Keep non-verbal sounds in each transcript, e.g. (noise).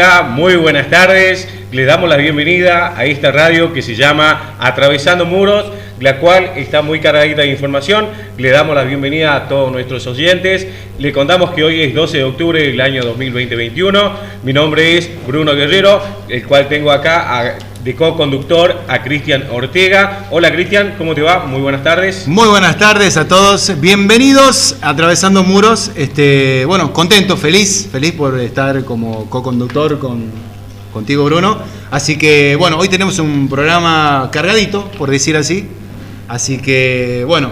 Muy buenas tardes. Le damos la bienvenida a esta radio que se llama Atravesando Muros, la cual está muy cargadita de información. Le damos la bienvenida a todos nuestros oyentes. Le contamos que hoy es 12 de octubre del año 2021. Mi nombre es Bruno Guerrero, el cual tengo acá a de co-conductor a Cristian Ortega. Hola Cristian, ¿cómo te va? Muy buenas tardes. Muy buenas tardes a todos. Bienvenidos a Atravesando Muros. Este, bueno, contento, feliz, feliz por estar como co-conductor con, contigo Bruno. Así que bueno, hoy tenemos un programa cargadito, por decir así. Así que bueno,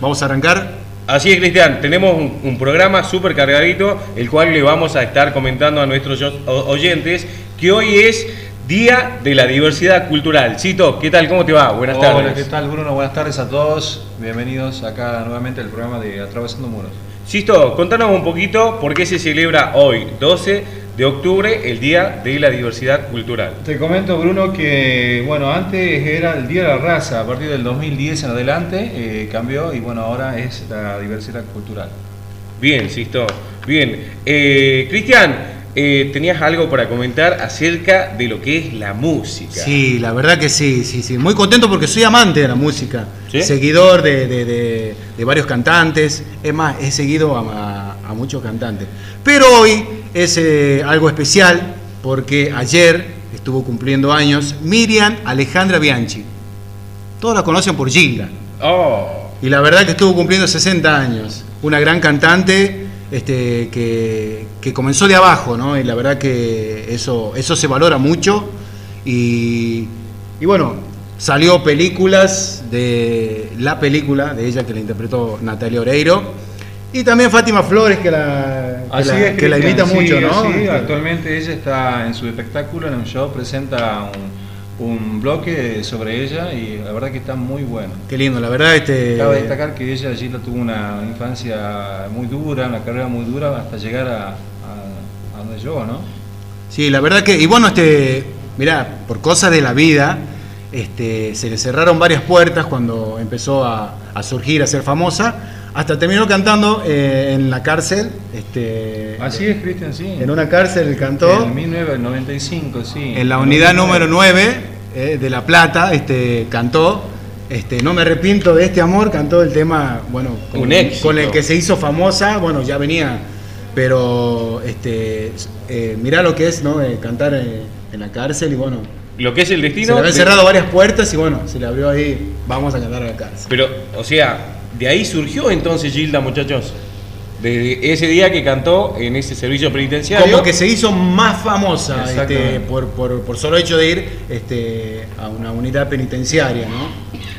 vamos a arrancar. Así es, Cristian, tenemos un, un programa súper cargadito, el cual le vamos a estar comentando a nuestros oyentes que hoy es Día de la Diversidad Cultural. Cito, ¿qué tal? ¿Cómo te va? Buenas tardes. Hola, ¿qué tal Bruno? Buenas tardes a todos. Bienvenidos acá nuevamente al programa de Atravesando Muros. Sisto, contanos un poquito por qué se celebra hoy, 12 de octubre, el Día de la Diversidad Cultural. Te comento, Bruno, que bueno, antes era el Día de la Raza, a partir del 2010 en adelante eh, cambió y bueno, ahora es la diversidad cultural. Bien, Sisto. Bien. Eh, Cristian, eh, tenías algo para comentar acerca de lo que es la música. Sí, la verdad que sí, sí, sí. Muy contento porque soy amante de la música, seguidor de, varios cantantes. Es más, he seguido a, muchos cantantes. Pero hoy es eh, algo especial porque ayer estuvo cumpliendo años Miriam Alejandra Bianchi. Todos la conocen por Gilda. Oh. Y la verdad que estuvo cumpliendo 60 años. Una gran cantante este, que, comenzó de abajo, ¿no? Y la verdad que eso, eso se valora mucho. Y, bueno, salió películas de la película de ella que la interpretó Natalia Oreiro. Y también Fátima Flores, que la, que, la, imita mucho, ¿no? Sí, actualmente ella está en su espectáculo, en un show, presenta un un bloque sobre ella y la verdad que está muy bueno. Qué lindo, la verdad. Este... Cabe destacar que ella allí tuvo una infancia muy dura, una carrera muy dura hasta llegar a, donde llegó, ¿no? Sí, la verdad que, y bueno, este, mirá, por cosas de la vida, este, se le cerraron varias puertas cuando empezó a, surgir, a ser famosa, hasta terminó cantando eh, en la cárcel. Este, Así es, Cristian, sí. En una cárcel cantó. En 1995, sí. En la unidad número 9 eh, de La Plata, este, cantó. Este, no me arrepiento de este amor, cantó el tema, bueno, con, el que se hizo famosa, bueno, ya venía, pero este, eh, mirá lo que es, ¿no? cantar en la cárcel y bueno, lo que es el destino. Se le habían cerrado varias puertas y bueno, se le abrió ahí, vamos a cantar a la cárcel. Pero, o sea, de ahí surgió entonces Gilda, muchachos. De ese día que cantó en ese servicio penitenciario. Como que se hizo más famosa este, por, por, solo hecho de ir este, a una unidad penitenciaria, ¿no?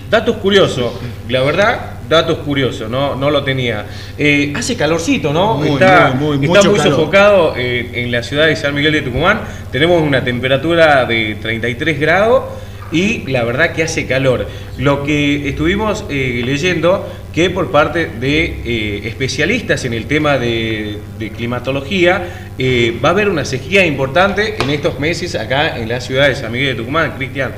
Datos curiosos, la verdad, datos curiosos, no, no lo tenía. Eh, hace calorcito, ¿no? está muy, está muy sofocado eh, en la ciudad de San Miguel de Tucumán. Tenemos una temperatura de 33 grados y la verdad que hace calor. Lo que estuvimos eh, leyendo que por parte de especialistas en el tema de, climatología va a haber una sequía importante en estos meses acá en la ciudad de San Miguel de Tucumán, Cristian.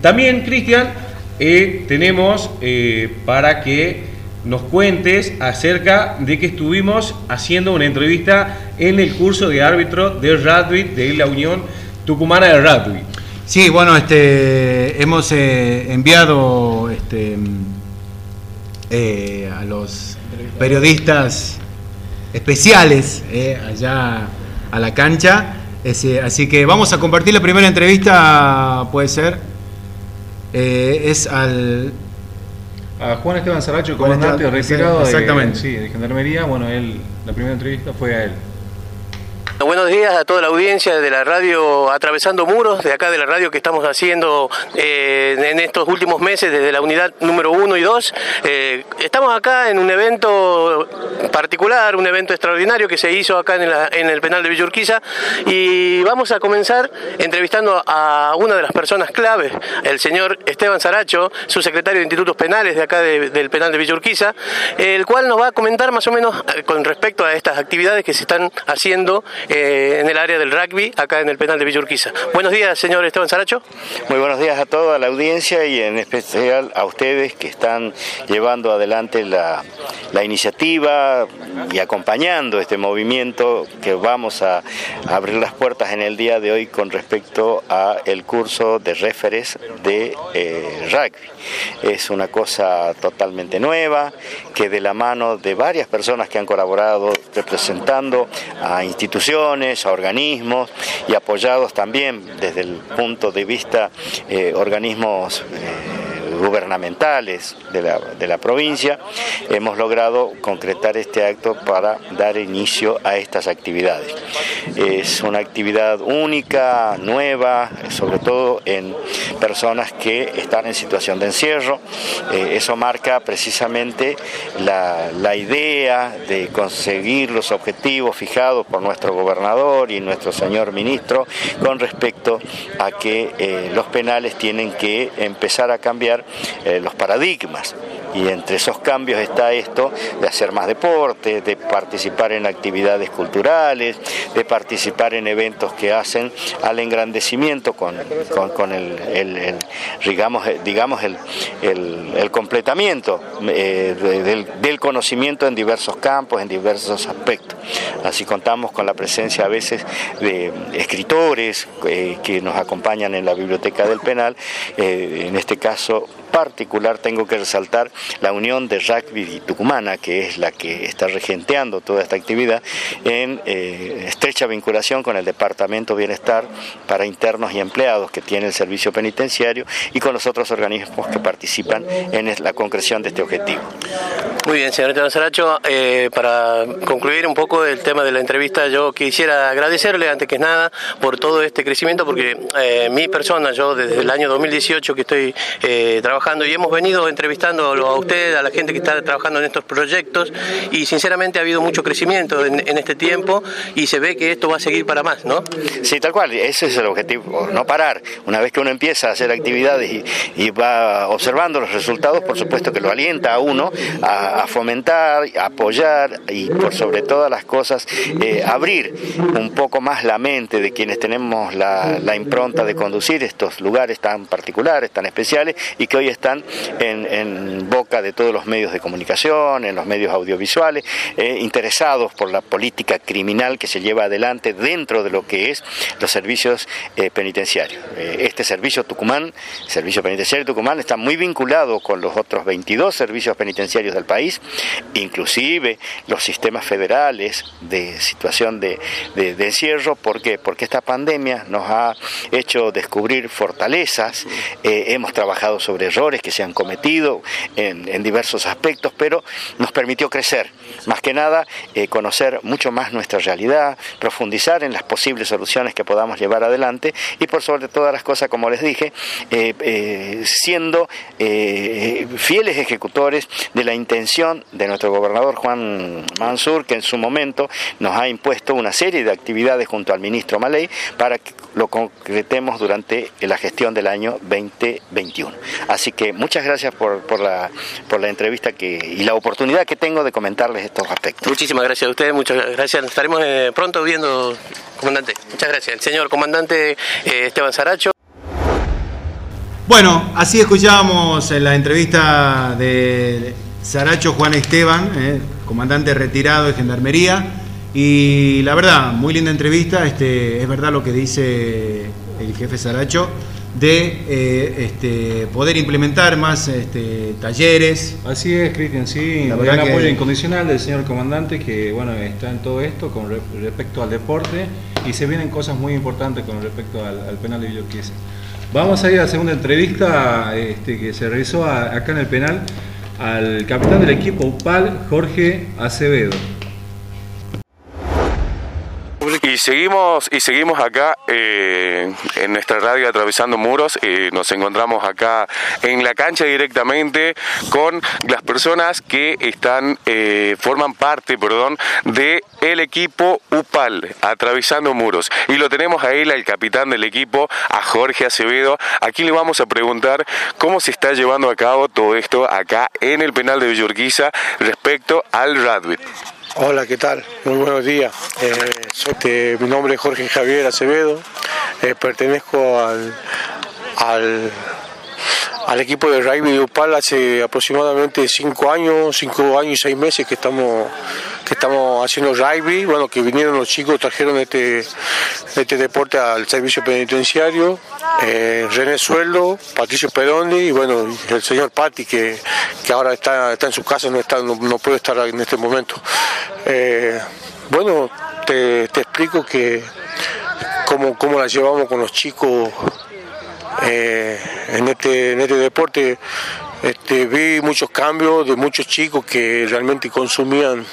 también, Cristian, eh, tenemos eh, para que nos cuentes acerca de que estuvimos haciendo una entrevista en el curso de árbitro de rugby de la Unión Tucumana de Rugby. Sí, bueno, este, hemos eh, enviado este, a los periodistas especiales allá a la cancha. así que vamos a compartir la primera entrevista, puede ser. Eh, es al... A Juan Esteban Saracho, comandante retirado exactamente. sí, de Gendarmería. Bueno, él, la primera entrevista fue a él. Buenos días a toda la audiencia de la radio Atravesando Muros, de acá de la radio que estamos haciendo eh, en estos últimos meses desde la unidad número 1 y 2. Eh, estamos acá en un evento particular, un evento extraordinario que se hizo acá en, el penal de Villurquiza y vamos a comenzar entrevistando a una de las personas claves, el señor Esteban Saracho, su secretario de Institutos Penales de acá del penal de Villurquiza, el cual nos va a comentar más o menos eh, con respecto a estas actividades que se están haciendo eh, en el área del rugby, acá en el penal de Villurquiza. Buenos días, señor Esteban Saracho. Muy buenos días a toda la audiencia y en especial a ustedes que están llevando adelante la, iniciativa y acompañando este movimiento que vamos a, abrir las puertas en el día de hoy con respecto a el curso de referes de eh, rugby. Es una cosa totalmente nueva que de la mano de varias personas que han colaborado representando a instituciones, a organismos y apoyados también desde el punto de vista eh, organismos eh, gubernamentales de la, de la provincia, hemos logrado concretar este acto para dar inicio a estas actividades. Es una actividad única, nueva, sobre todo en personas que están en situación de encierro. Eh, eso marca precisamente la, la idea de conseguir los objetivos fijados por nuestro gobernador y nuestro señor ministro con respecto a que eh, los penales tienen que empezar a cambiar eh, los paradigmas. Y entre esos cambios está esto de hacer más deporte, de participar en actividades culturales, de participar en eventos que hacen al engrandecimiento con, con, el, digamos, digamos el, el completamiento eh, del, del, conocimiento en diversos campos, en diversos aspectos. Así contamos con la presencia a veces de escritores eh, que nos acompañan en la biblioteca del penal, en este caso particular tengo que resaltar la unión de rugby tucumana, que es la que está regenteando toda esta actividad, en eh, estrecha vinculación con el Departamento Bienestar para Internos y Empleados que tiene el servicio penitenciario y con los otros organismos que participan en la concreción de este objetivo. Muy bien, señor Saracho, eh, para concluir un poco el tema de la entrevista, yo quisiera agradecerle antes que nada por todo este crecimiento, porque eh, mi persona, yo desde el año 2018 que estoy trabajando, y hemos venido entrevistando a usted, a la gente que está trabajando en estos proyectos y sinceramente ha habido mucho crecimiento en, este tiempo y se ve que esto va a seguir para más, ¿no? Sí, tal cual, ese es el objetivo, no parar. Una vez que uno empieza a hacer actividades y, va observando los resultados, por supuesto que lo alienta a uno a, fomentar, apoyar y por sobre todas las cosas eh, abrir un poco más la mente de quienes tenemos la, la impronta de conducir estos lugares tan particulares, tan especiales y que hoy están en, boca de todos los medios de comunicación, en los medios audiovisuales, eh, interesados por la política criminal que se lleva adelante dentro de lo que es los servicios eh, penitenciarios. Eh, este servicio Tucumán, servicio penitenciario Tucumán, está muy vinculado con los otros 22 servicios penitenciarios del país, inclusive los sistemas federales de situación de, de encierro. ¿Por qué? Porque esta pandemia nos ha hecho descubrir fortalezas, hemos trabajado sobre errores que se han cometido en, diversos aspectos, pero nos permitió crecer, más que nada eh, conocer mucho más nuestra realidad, profundizar en las posibles soluciones que podamos llevar adelante y por sobre todas las cosas, como les dije, eh, eh, siendo fieles ejecutores de la intención de nuestro gobernador Juan Mansur, que en su momento nos ha impuesto una serie de actividades junto al ministro Maley para que lo concretemos durante la gestión del año 2021. Así que muchas gracias por, por, la, por la entrevista que, y la oportunidad que tengo de comentarles estos aspectos. Muchísimas gracias a ustedes, muchas gracias. Nos estaremos eh, pronto viendo, comandante. Muchas gracias. El señor comandante eh, Esteban Saracho. Bueno, así escuchábamos la entrevista de Saracho Juan Esteban, eh, comandante retirado de Gendarmería. Y la verdad, muy linda entrevista. Este, es verdad lo que dice el jefe Saracho de eh, este, poder implementar más este, talleres. Así es, Cristian, sí, el apoyo incondicional del señor comandante que bueno está en todo esto con respecto al deporte y se vienen cosas muy importantes con respecto al, penal de Villorquiza. Vamos a ir a la segunda entrevista este, que se realizó acá en el penal al capitán del equipo UPAL, Jorge Acevedo. Y seguimos, y seguimos acá eh, en nuestra radio atravesando muros. nos encontramos acá en la cancha directamente con las personas que están, eh, forman parte, perdón, de el equipo UPAL, atravesando muros. Y lo tenemos a él, al capitán del equipo, a Jorge Acevedo. Aquí le vamos a preguntar cómo se está llevando a cabo todo esto acá en el penal de Villurquiza respecto al rugby. Hola, ¿qué tal? Muy buenos días. Eh, mi nombre es Jorge Javier Acevedo. Eh, pertenezco al, al, al, equipo de rugby de Upal hace aproximadamente cinco años, cinco años y seis meses que estamos que estamos haciendo rugby, bueno, que vinieron los chicos, trajeron este, este deporte al servicio penitenciario, eh, René Sueldo, Patricio Peroni y bueno, el señor Patti que, ahora está, está en su casa, no, está, no, puede estar en este momento. Eh, bueno, te, explico que cómo, cómo la llevamos con los chicos eh, en, este, en este deporte. Este, vi muchos cambios de muchos chicos que realmente consumían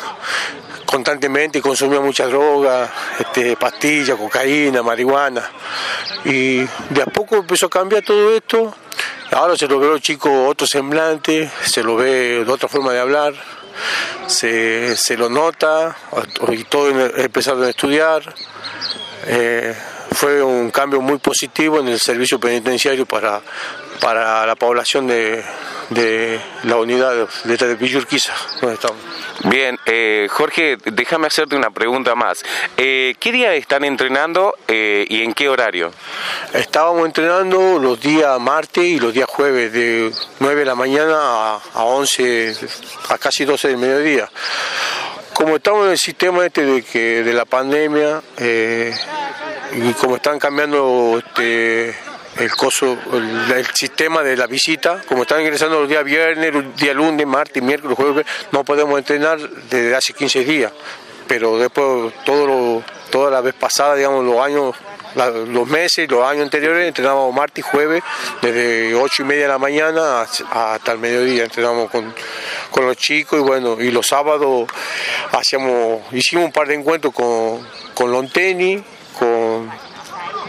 constantemente, consumían mucha droga, este, pastillas, cocaína, marihuana. Y de a poco empezó a cambiar todo esto. Ahora se lo ve a los chicos otro semblante, se lo ve de otra forma de hablar, se, lo nota, y todos empezaron a estudiar. Eh, fue un cambio muy positivo en el servicio penitenciario para, para la población de, de la unidad de, donde estamos. Bien, eh, Jorge, déjame hacerte una pregunta más. Eh, ¿Qué día están entrenando eh, y en qué horario? Estábamos entrenando los días martes y los días jueves, de 9 de la mañana a, a 11, a casi 12 del mediodía. Como estamos en el sistema este de, que, de la pandemia y como están cambiando este, el coso, el, sistema de la visita, como están ingresando los días viernes, los días lunes, martes, miércoles, jueves, no podemos entrenar desde hace 15 días, pero después todo lo, toda la vez pasada, digamos, los años, los meses, los años anteriores, entrenábamos martes y jueves, desde 8 y media de la mañana hasta el mediodía, entrenábamos con, con los chicos y bueno, y los sábados hacíamos, hicimos un par de encuentros con, con Lonteni, con,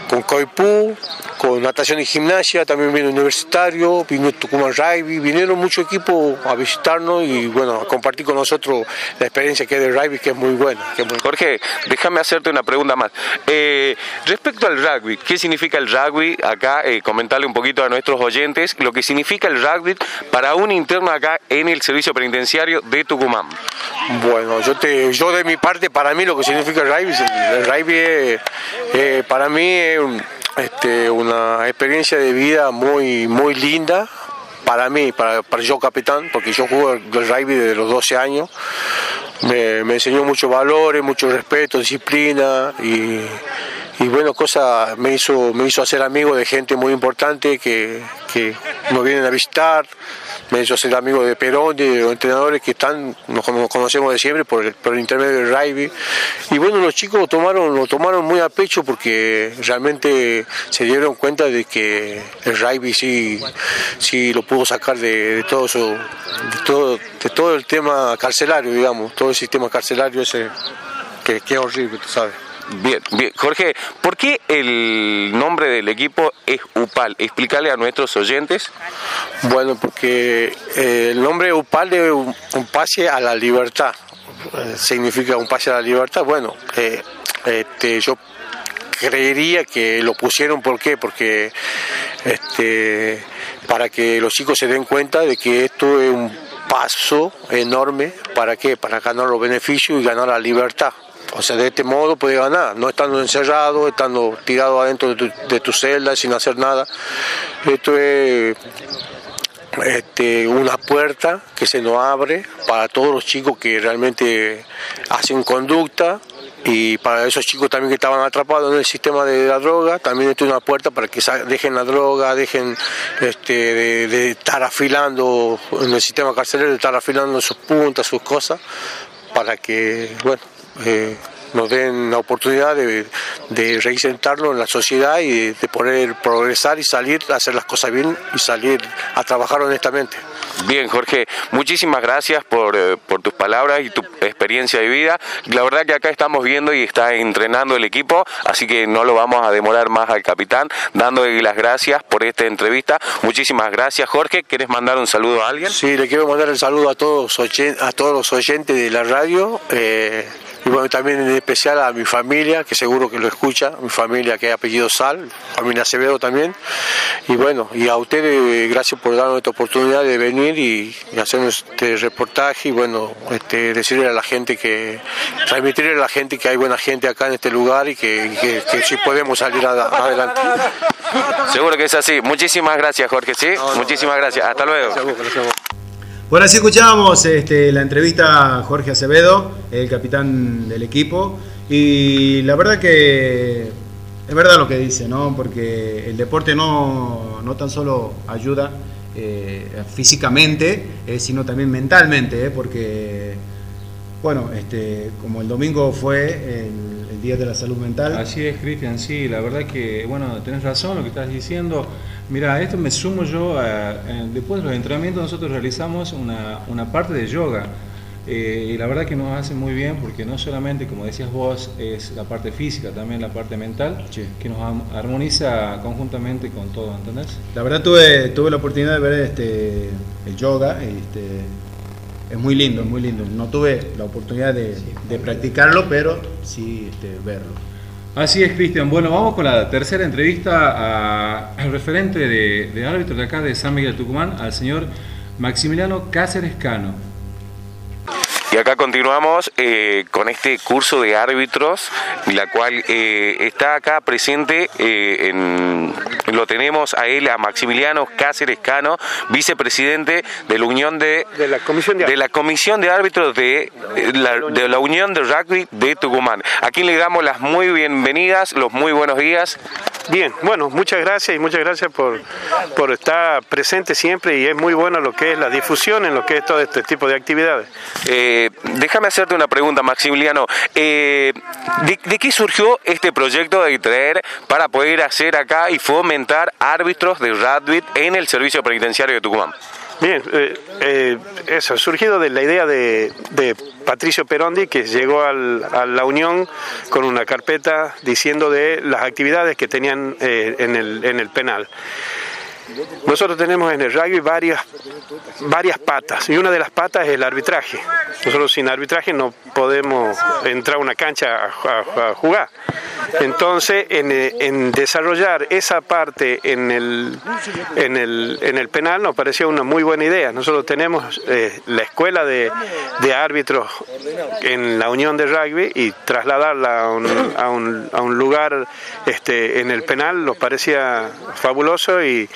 con Coipú, con natación y gimnasia, también vino Universitario, vino Tucumán Rugby, vinieron muchos equipos a visitarnos y bueno, a compartir con nosotros la experiencia que es del rugby, que es muy buena. Jorge, déjame hacerte una pregunta más. Eh, respecto al rugby, ¿qué significa el rugby? Acá eh, comentarle un poquito a nuestros oyentes lo que significa el rugby para un interno acá en el servicio penitenciario de Tucumán. Bueno, yo te, yo de mi parte, para mí lo que significa el rugby, el rugby eh, para mí es un este, una experiencia de vida muy, muy linda para mí, para, para yo capitán, porque yo juego el rugby desde los 12 años. Me, enseñó muchos valores, mucho respeto, disciplina y, y bueno, cosa me hizo, me hizo hacer amigo de gente muy importante que, que nos vienen a visitar, me hizo ser amigo de Perón, de los entrenadores que están, nos conocemos de siempre por el, por el intermedio del rugby. Y bueno, los chicos lo tomaron, lo tomaron muy a pecho porque realmente se dieron cuenta de que el rugby sí, sí lo pudo sacar de, todo eso, de todo, de todo el tema carcelario, digamos, todo el sistema carcelario ese que es horrible, tú sabes. Bien, bien. Jorge, ¿por qué el nombre del equipo es UPAL? Explícale a nuestros oyentes. Bueno, porque eh, el nombre UPAL es un, pase a la libertad. Eh, significa un pase a la libertad. Bueno, eh, este, yo creería que lo pusieron, ¿por qué? Porque este, para que los chicos se den cuenta de que esto es un paso enorme, ¿para qué? Para ganar los beneficios y ganar la libertad. O sea, de este modo puede ganar, no estando encerrado, estando tirado adentro de tu, celda sin hacer nada. Esto es este, una puerta que se nos abre para todos los chicos que realmente hacen conducta y para esos chicos también que estaban atrapados en el sistema de la droga, también es una puerta para que dejen la droga, dejen este, de, estar afilando en el sistema carcelario, de estar afilando sus puntas, sus cosas, para que, bueno, eh, nos den la oportunidad de, de en la sociedad y de, poder progresar y salir a hacer las cosas bien y salir a trabajar honestamente. Bien, Jorge, muchísimas gracias por, eh, por, tus palabras y tu experiencia de vida. La verdad que acá estamos viendo y está entrenando el equipo, así que no lo vamos a demorar más al capitán, dándole las gracias por esta entrevista. Muchísimas gracias, Jorge. ¿Quieres mandar un saludo a alguien? Sí, le quiero mandar el saludo a todos, a todos los oyentes de la radio. Eh, y bueno, también especial a mi familia, que seguro que lo escucha, mi familia que es apellido Sal, familia Acevedo también. Y bueno, y a ustedes, gracias por darnos esta oportunidad de venir y, hacer este reportaje y bueno, este, decirle a la gente que, transmitirle a la gente que hay buena gente acá en este lugar y que, que, sí podemos salir adelante. Seguro que es así. Muchísimas gracias, Jorge, ¿sí? Muchísimas gracias. Hasta luego. Bueno, así escuchábamos este, la entrevista a Jorge Acevedo, el capitán del equipo, y la verdad que es verdad lo que dice, ¿no? Porque el deporte no, tan solo ayuda eh, físicamente, eh, sino también mentalmente, ¿eh? porque, bueno, este, como el domingo fue el, el Día de la Salud Mental. Así es, Cristian, sí, la verdad que, bueno, tenés razón lo que estás diciendo. Mira, esto me sumo yo, a, después de los entrenamientos nosotros realizamos una, una parte de yoga eh, y la verdad que nos hace muy bien porque no solamente, como decías vos, es la parte física, también la parte mental, que nos armoniza conjuntamente con todo, ¿entendés? La verdad tuve, tuve la oportunidad de ver este, el yoga, este, es muy lindo, es muy lindo. No tuve la oportunidad de, practicarlo, pero sí este, verlo. Así es, Cristian. Bueno, vamos con la tercera entrevista al referente de, de árbitro de acá de San Miguel Tucumán, al señor Maximiliano Cáceres Cano. Y acá continuamos eh, con este curso de árbitros, la cual eh, está acá presente, eh, en, lo tenemos a él, a Maximiliano Cáceres Cano, vicepresidente de la Unión de, de, la, comisión de, de la Comisión de Árbitros de la, de la Unión de Rugby de Tucumán. Aquí le damos las muy bienvenidas, los muy buenos días. Bien, bueno, muchas gracias y muchas gracias por, por estar presente siempre y es muy bueno lo que es la difusión en lo que es todo este tipo de actividades. Eh, déjame hacerte una pregunta, Maximiliano. Eh, ¿de, qué surgió este proyecto de traer para poder hacer acá y fomentar árbitros de rugby en el servicio penitenciario de Tucumán? Bien, eh, eh, eso, surgido de la idea de, Patricio Perondi, que llegó a la Unión con una carpeta diciendo de las actividades que tenían eh, en, el, en el penal. Nosotros tenemos en el rugby varias, varias patas y una de las patas es el arbitraje. Nosotros sin arbitraje no podemos entrar a una cancha a, jugar. Entonces, en, desarrollar esa parte en el, en, el, en el penal nos pareció una muy buena idea. Nosotros tenemos eh, la escuela de, de, árbitros en la Unión de Rugby y trasladarla a un, a un, a un lugar este, en el penal nos parecía fabuloso y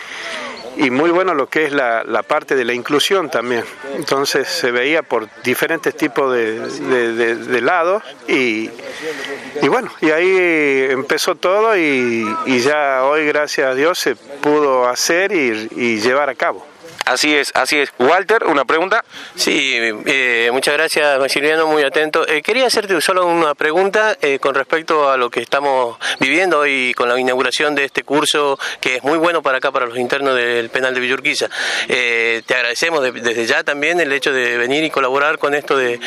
y muy bueno lo que es la, parte de la inclusión también. Entonces se veía por diferentes tipos de, lados y, y, bueno, y ahí empezó todo y, ya hoy gracias a Dios se pudo hacer y llevar a cabo. Así es, así es. Walter, una pregunta. Sí, eh, muchas gracias Maximiliano, muy atento. Eh, quería hacerte solo una pregunta eh, con respecto a lo que estamos viviendo hoy con la inauguración de este curso que es muy bueno para acá, para los internos del penal de Villurquiza. te agradecemos desde ya también el hecho de venir y colaborar con esto de,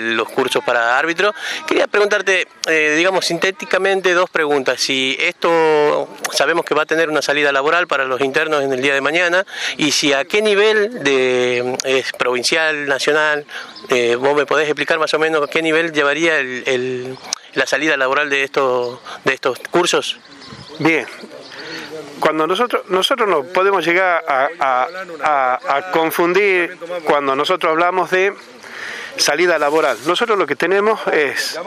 los cursos para árbitro. Quería preguntarte, digamos, sintéticamente dos preguntas. Si esto sabemos que va a tener una salida laboral para los internos en el día de mañana y si a qué nivel de es provincial, nacional? Eh, ¿Vos me podés explicar más o menos a qué nivel llevaría el, la salida laboral de estos, de estos cursos? Bien, cuando nosotros nosotros no podemos llegar a, confundir cuando nosotros hablamos de salida laboral. Nosotros lo que tenemos es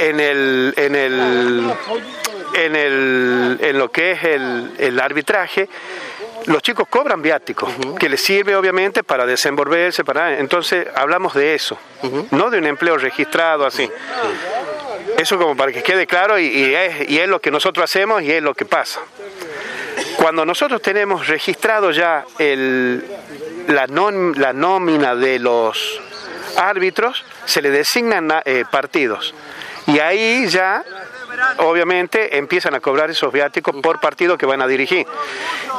en el en el en el en lo que es el arbitraje los chicos cobran viáticos, que les sirve obviamente para desenvolverse, para entonces hablamos de eso, no de un empleo registrado así. Eso como para que quede claro y, es, lo que nosotros hacemos y es lo que pasa. Cuando nosotros tenemos registrado ya el, la, la nómina de los árbitros, se le designan eh, partidos. Y ahí ya obviamente empiezan a cobrar esos viáticos por partido que van a dirigir.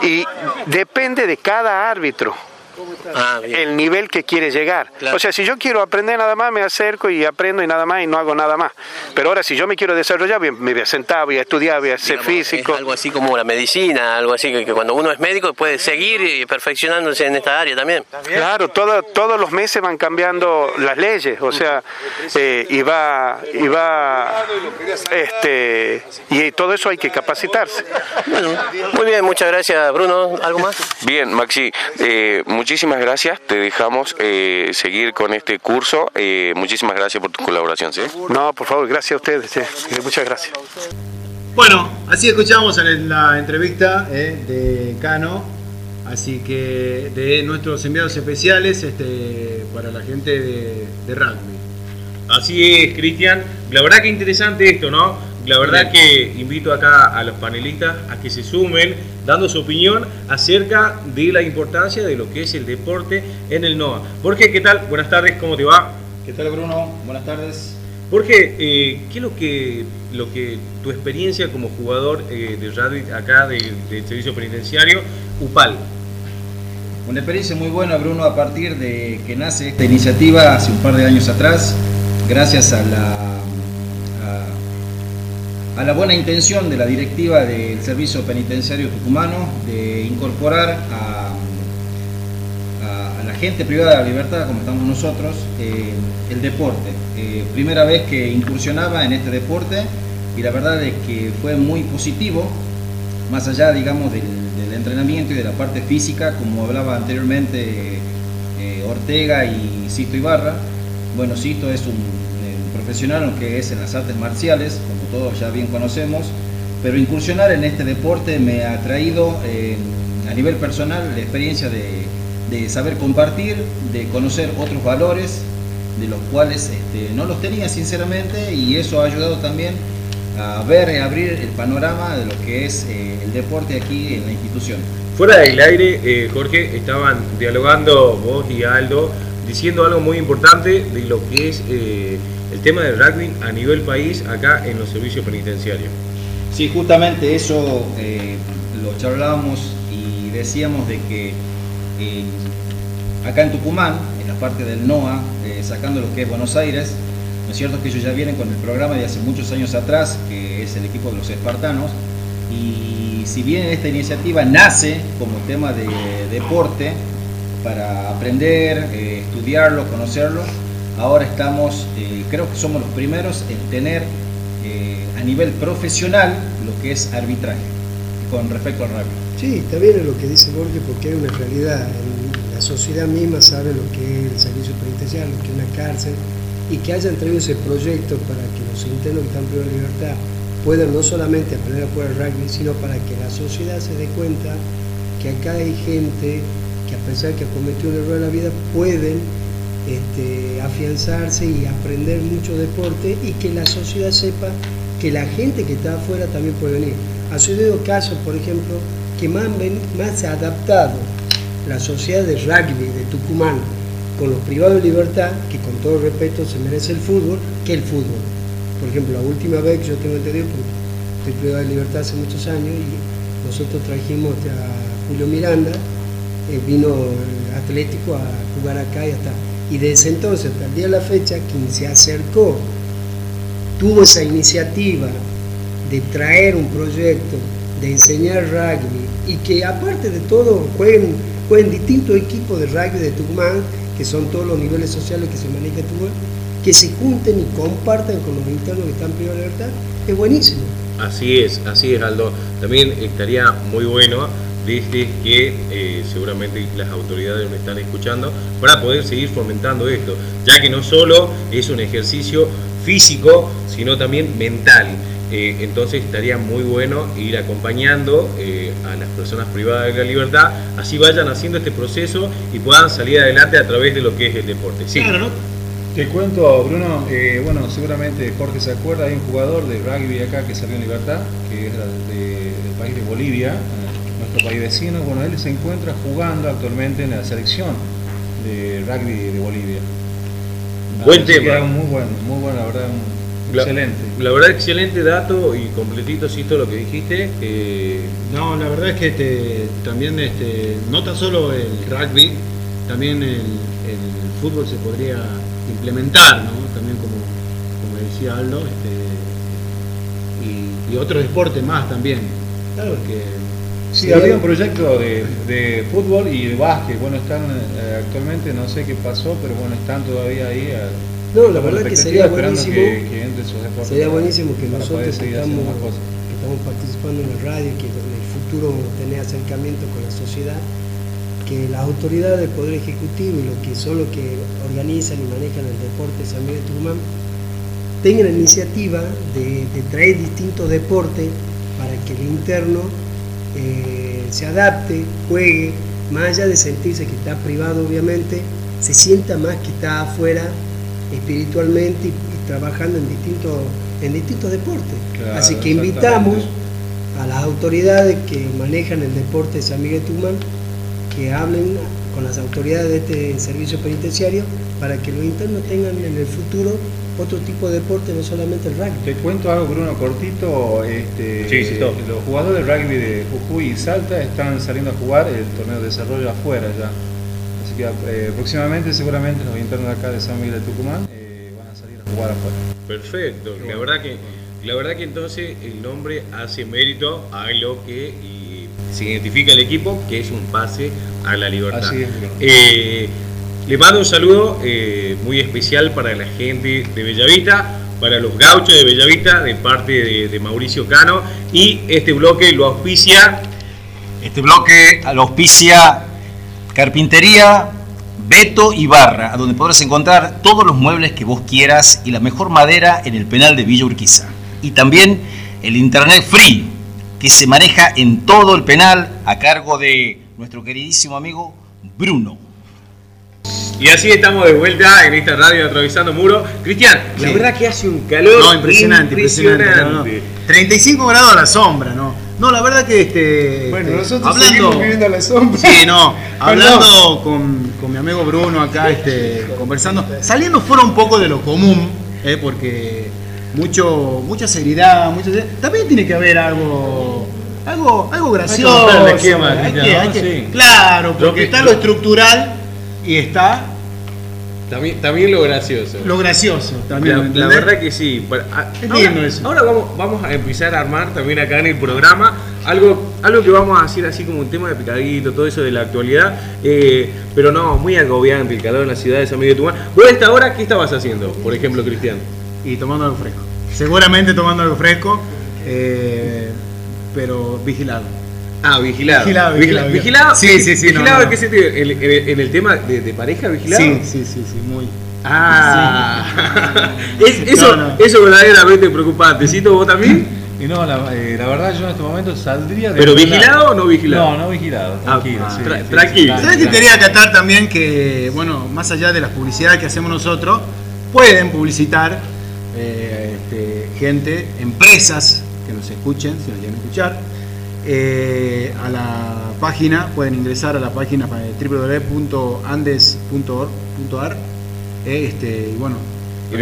Y depende de cada árbitro ah, el nivel que quiere llegar. O sea, si yo quiero aprender nada más, me acerco y aprendo y nada más y no hago nada más. Pero ahora, si yo me quiero desarrollar, me voy a sentar, voy a estudiar, voy a ser físico. algo así como la medicina, algo así, que, cuando uno es médico puede seguir perfeccionándose en esta área también. Claro, todo, todos los meses van cambiando las leyes, o sea, eh, y va, y va, este, y todo eso hay que capacitarse. muy bien, muchas gracias, Bruno. ¿Algo más? Bien, Maxi, eh, muchísimas gracias. Te dejamos eh, seguir con este curso. Eh, muchísimas gracias por tu colaboración. ¿sí? No, por favor, gracias a ustedes. Muchas gracias. Bueno, así escuchamos en la entrevista de Cano, así que de nuestros enviados especiales este, para la gente de, de rugby. Así es, Cristian. La verdad que interesante esto, ¿no? La verdad que invito acá a los panelistas a que se sumen dando su opinión acerca de la importancia de lo que es el deporte en el NOA. Jorge, ¿qué tal? Buenas tardes, ¿cómo te va? ¿Qué tal Bruno? Buenas tardes. Jorge, eh, ¿qué es lo que, lo que tu experiencia como jugador eh, de radio acá del servicio penitenciario UPAL? Una experiencia muy buena, Bruno, a partir de que nace esta iniciativa hace un par de años atrás, gracias a la a la buena intención de la directiva del Servicio Penitenciario Tucumano de incorporar a, la gente privada de la libertad, como estamos nosotros, eh, el deporte. Eh, primera vez que incursionaba en este deporte y la verdad es que fue muy positivo, más allá, digamos, del, entrenamiento y de la parte física, como hablaba anteriormente eh, Ortega y Sisto Ibarra. Bueno, Sisto es un profesional, lo que es en las artes marciales, todos ya bien conocemos, pero incursionar en este deporte me ha traído eh, a nivel personal la experiencia de, saber compartir, de conocer otros valores, de los cuales este, no los tenía sinceramente y eso ha ayudado también a ver y abrir el panorama de lo que es eh, el deporte aquí en la institución. Fuera del aire, eh, Jorge, estaban dialogando vos y Aldo diciendo algo muy importante de lo que es el tema del rugby a nivel país acá en los servicios penitenciarios. Sí, justamente eso eh, lo charlábamos y decíamos de que eh, acá en Tucumán, en la parte del NOA, eh, sacando lo que es Buenos Aires, ¿no es cierto que ellos ya vienen con el programa de hace muchos años atrás, que es el equipo de los espartanos, y si bien esta iniciativa nace como tema de deporte, para aprender, estudiarlo, conocerlo, ahora estamos, eh, creo que somos los primeros en tener eh, a nivel profesional lo que es arbitraje con respecto al rugby. Sí, está bien lo que dice Jorge porque hay una realidad. La sociedad misma sabe lo que es el servicio penitenciario, lo que es una cárcel y que hayan traído ese proyecto para que los internos que están privados de libertad puedan no solamente aprender a jugar rugby, sino para que la sociedad se dé cuenta que acá hay gente que a pesar que ha cometido un error en la vida pueden este, afianzarse y aprender mucho deporte y que la sociedad sepa que la gente que está afuera también puede venir. Ha sucedido casos, por ejemplo, que más, se ha adaptado la sociedad de rugby de Tucumán con los privados de libertad, que con todo respeto se merece el fútbol, que el fútbol. Por ejemplo, la última vez que yo tengo entendido, porque estoy privado de libertad hace muchos años y nosotros trajimos a Julio Miranda, eh, vino el Atlético a jugar acá y hasta y desde entonces, hasta el día de la fecha, quien se acercó, tuvo esa iniciativa de traer un proyecto, de enseñar rugby y que aparte de todo jueguen, jueguen distintos equipos de rugby de Tucumán, que son todos los niveles sociales que se manejan en Tucumán, que se junten y compartan con los internos que están privados de libertad, es buenísimo. Así es, así es, Aldo. También estaría muy bueno desde que eh, seguramente las autoridades me están escuchando, para poder seguir fomentando esto, ya que no solo es un ejercicio físico, sino también mental. Eh, entonces estaría muy bueno ir acompañando eh, a las personas privadas de la libertad, así vayan haciendo este proceso y puedan salir adelante a través de lo que es el deporte. Sí. Claro, ¿no? Te cuento, Bruno, bueno, seguramente Jorge se acuerda, hay un jugador de rugby acá que salió en libertad, que es del país de Bolivia, nuestro país vecino, bueno, él se encuentra jugando actualmente en la selección de rugby de Bolivia. Buen tema. Muy bueno, muy bueno, la verdad, excelente. La verdad, excelente dato y completito, todo lo que dijiste. No, la verdad es que este, también este, no tan solo el rugby, también el, fútbol se podría implementar, ¿no? También como, como decía Aldo, este, y, otros deportes más también. Claro. que Sí, había un proyecto de, fútbol y de básquet. Bueno, están eh, actualmente, no sé qué pasó, pero bueno, están todavía ahí. no, la verdad que sería buenísimo. Que, sería buenísimo que nosotros estamos, que estamos participando en la radio, que en el futuro tener acercamiento con la sociedad, que las autoridades del Poder Ejecutivo y los que son los que organizan y manejan el deporte de San Miguel de Tucumán tengan la iniciativa de, de traer distintos deportes para que el interno eh, se adapte, juegue, más allá de sentirse que está privado obviamente, se sienta más que está afuera espiritualmente y, trabajando en distintos, en distintos deportes. Así que invitamos a las autoridades que manejan el deporte de San Miguel Tucumán que hablen con las autoridades de este servicio penitenciario para que los internos tengan en el futuro otro tipo de deporte, no solamente el rugby. Te cuento algo, Bruno, cortito. Este, los jugadores de rugby de Jujuy y Salta están saliendo a jugar el torneo de desarrollo afuera ya. Así que eh, próximamente, seguramente, los internos de acá de San Miguel de Tucumán eh, van a salir a jugar afuera. Perfecto. La verdad que, la verdad que entonces el nombre hace mérito a lo que se identifica el equipo, que es un pase a la libertad. Así es, eh, le mando un saludo eh, muy especial para la gente de Bellavista, para los gauchos de Bellavista, de parte de, Mauricio Cano. Y este bloque lo auspicia. Este bloque lo auspicia Carpintería Beto Ibarra, a donde podrás encontrar todos los muebles que vos quieras y la mejor madera en el penal de Villa Urquiza. Y también el Internet Free, que se maneja en todo el penal a cargo de nuestro queridísimo amigo Bruno. Y así estamos de vuelta en esta radio atravesando muro. Cristian, la verdad que hace un calor no, impresionante. impresionante, 35 grados a la sombra, ¿no? No, la verdad que este. Bueno, este, nosotros hablando, viviendo a la sombra. Sí, no. (laughs) Hablando con, con, mi amigo Bruno acá, este, conversando, saliendo fuera un poco de lo común, eh, porque mucho, mucha seriedad, mucha También tiene que haber algo. Algo, algo gracioso. Claro, porque está lo estructural y está también, también lo gracioso. Lo gracioso, también. La, verdad que sí. Ahora, eso. ahora vamos, vamos a empezar a armar también acá en el programa algo, algo que vamos a hacer así como un tema de picadito, todo eso de la actualidad. Eh, pero no, muy agobiante el calor en la ciudad de San Miguel de Tucumán. ¿Vos a esta hora qué estabas haciendo, por ejemplo, Cristian? Y tomando algo fresco. Seguramente tomando algo fresco, eh, pero vigilado. Ah, vigilado. Vigilado, vigilado. ¿Vigilado? Sí, sí, sí. ¿Vigilado qué sentido? ¿En, el tema de, pareja vigilado? Sí, sí, sí, sí, muy. Ah, (laughs) eso, eso verdaderamente preocupante. ¿Cito vos también? Y no, la, eh, la, verdad yo en este momento saldría de... ¿Pero vigilado o no vigilado? No, no vigilado, ah, tranquilo. Ah, tranquilo. ¿Sabes que quería acatar también que, bueno, más allá de las publicidades que hacemos nosotros, pueden publicitar eh, este, gente, empresas que nos escuchen, si nos quieren escuchar, eh, a la página, pueden ingresar a la página www.andes.org.ar eh, este, y bueno, y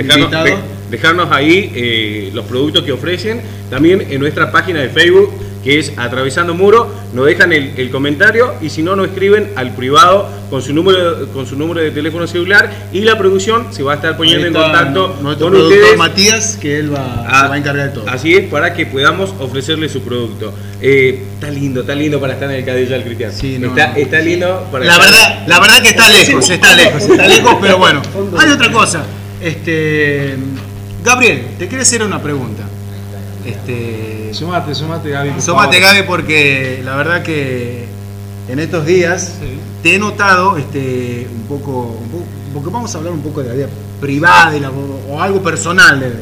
dejarnos, ahí eh, los productos que ofrecen, también en nuestra página de Facebook que es Atravesando Muro, nos dejan el, comentario y si no nos escriben al privado con su número con su número de teléfono celular y la producción se va a estar poniendo en contacto con ustedes. Matías, que él va, a, va a encargar de todo. Así es, para que podamos ofrecerle su producto. Eh, está lindo, está lindo para estar en el Cadillal, Cristian. Sí, está, está lindo para la verdad, la verdad que está lejos, está lejos, está lejos, pero bueno. Hay otra cosa. Este Gabriel, te quiero hacer una pregunta. Este, sumate, sumate Gaby. Sumate Gaby porque la verdad que en estos días te he notado este, un, poco, porque vamos a hablar un poco de la vida privada o, algo personal.